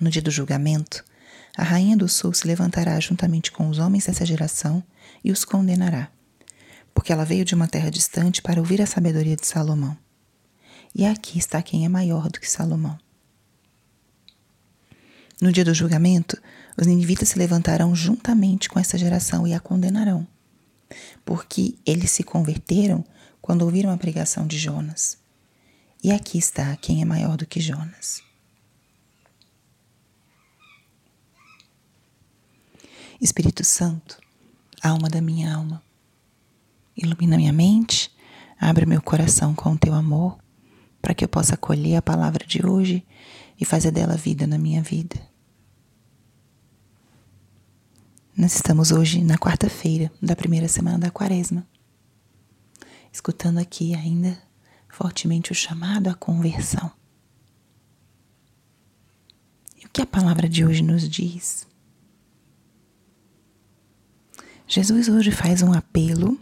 No dia do julgamento, a rainha do sul se levantará juntamente com os homens dessa geração e os condenará, porque ela veio de uma terra distante para ouvir a sabedoria de Salomão. E aqui está quem é maior do que Salomão. No dia do julgamento, os ninivitas se levantarão juntamente com essa geração e a condenarão, porque eles se converteram quando ouviram a pregação de Jonas. E aqui está quem é maior do que Jonas. Espírito Santo, alma da minha alma, ilumina minha mente, abre meu coração com o teu amor, para que eu possa acolher a palavra de hoje e fazer dela vida na minha vida. Nós estamos hoje na quarta-feira da primeira semana da quaresma, escutando aqui ainda fortemente o chamado à conversão. E o que a palavra de hoje nos diz? Jesus hoje faz um apelo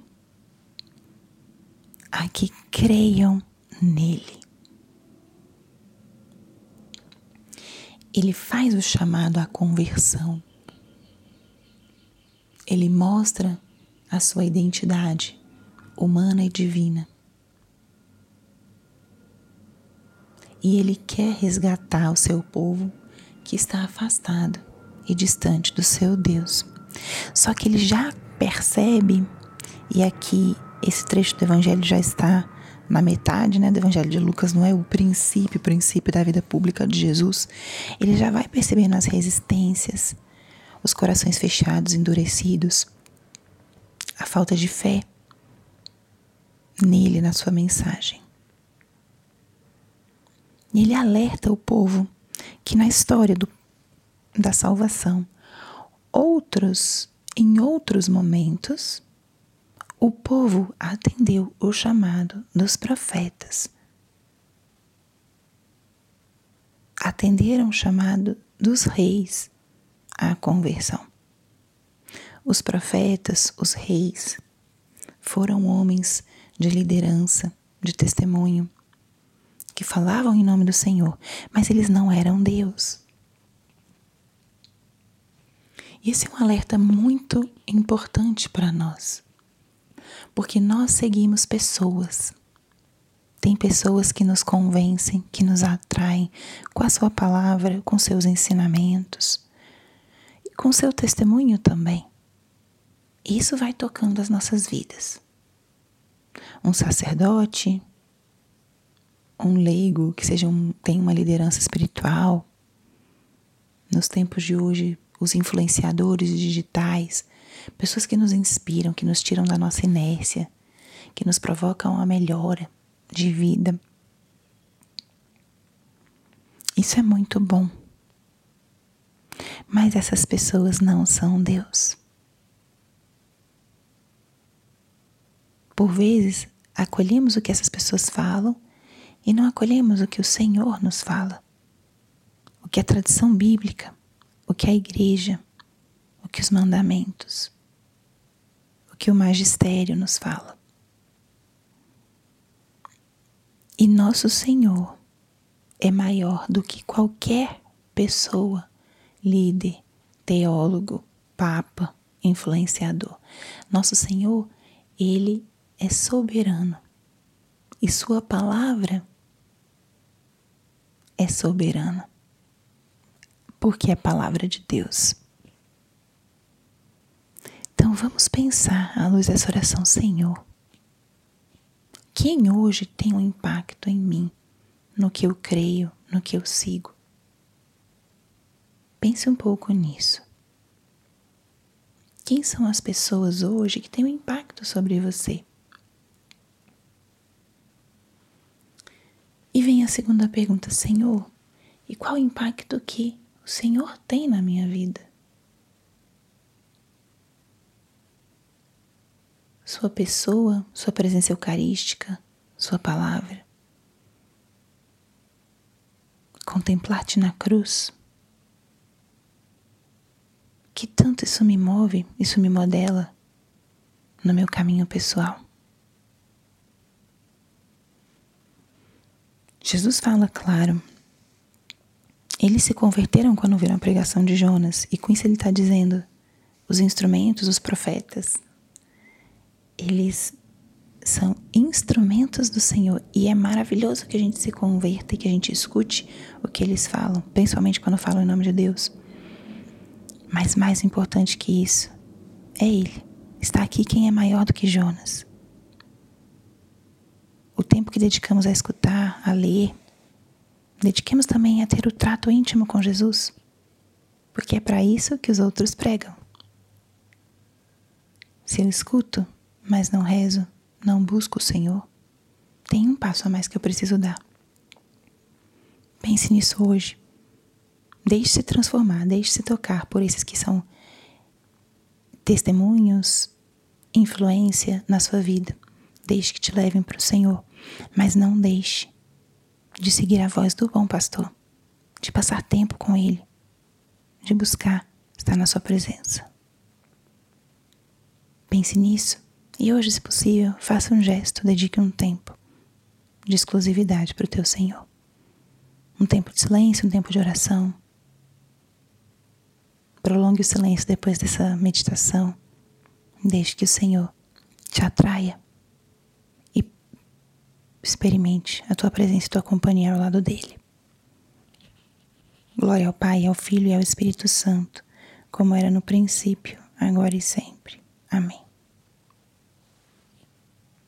a que creiam nele. Ele faz o chamado à conversão. Ele mostra a sua identidade humana e divina. E ele quer resgatar o seu povo que está afastado e distante do seu Deus. Só que ele já percebe, e aqui esse trecho do Evangelho já está na metade né, do Evangelho de Lucas, não é o princípio, o princípio da vida pública de Jesus. Ele já vai percebendo as resistências, os corações fechados, endurecidos, a falta de fé nele, na sua mensagem. E ele alerta o povo que na história do, da salvação, outros, em outros momentos, o povo atendeu o chamado dos profetas. Atenderam o chamado dos reis à conversão. Os profetas, os reis, foram homens de liderança, de testemunho, que falavam em nome do Senhor, mas eles não eram Deus. Esse é um alerta muito importante para nós, porque nós seguimos pessoas. Tem pessoas que nos convencem, que nos atraem com a sua palavra, com seus ensinamentos e com seu testemunho também. Isso vai tocando as nossas vidas. Um sacerdote, um leigo que seja um, tem uma liderança espiritual. Nos tempos de hoje, os influenciadores digitais, pessoas que nos inspiram, que nos tiram da nossa inércia, que nos provocam a melhora de vida. Isso é muito bom. Mas essas pessoas não são Deus. Por vezes, acolhemos o que essas pessoas falam e não acolhemos o que o Senhor nos fala, o que a tradição bíblica o que a igreja, o que os mandamentos, o que o magistério nos fala. E nosso Senhor é maior do que qualquer pessoa, líder, teólogo, papa, influenciador. Nosso Senhor, ele é soberano e sua palavra é soberana porque é palavra de Deus. Então vamos pensar à luz dessa oração, Senhor. Quem hoje tem um impacto em mim, no que eu creio, no que eu sigo? Pense um pouco nisso. Quem são as pessoas hoje que têm um impacto sobre você? E vem a segunda pergunta, Senhor, e qual o impacto que o Senhor tem na minha vida. Sua pessoa, sua presença eucarística, sua palavra. Contemplar-te na cruz. Que tanto isso me move, isso me modela no meu caminho pessoal. Jesus fala claro eles se converteram quando viram a pregação de Jonas, e com isso ele está dizendo: os instrumentos, os profetas, eles são instrumentos do Senhor. E é maravilhoso que a gente se converta e que a gente escute o que eles falam, principalmente quando falam em nome de Deus. Mas mais importante que isso é Ele. Está aqui quem é maior do que Jonas. O tempo que dedicamos a escutar, a ler, Dediquemos também a ter o trato íntimo com Jesus, porque é para isso que os outros pregam. Se eu escuto, mas não rezo, não busco o Senhor, tem um passo a mais que eu preciso dar. Pense nisso hoje. Deixe-se transformar, deixe-se tocar por esses que são testemunhos, influência na sua vida. Deixe que te levem para o Senhor, mas não deixe de seguir a voz do bom pastor, de passar tempo com ele, de buscar estar na sua presença. Pense nisso e hoje, se possível, faça um gesto, dedique um tempo de exclusividade para o teu Senhor. Um tempo de silêncio, um tempo de oração. Prolongue o silêncio depois dessa meditação. Deixe que o Senhor te atraia experimente a tua presença e tua companhia ao lado dele. Glória ao Pai, ao Filho e ao Espírito Santo, como era no princípio, agora e sempre. Amém.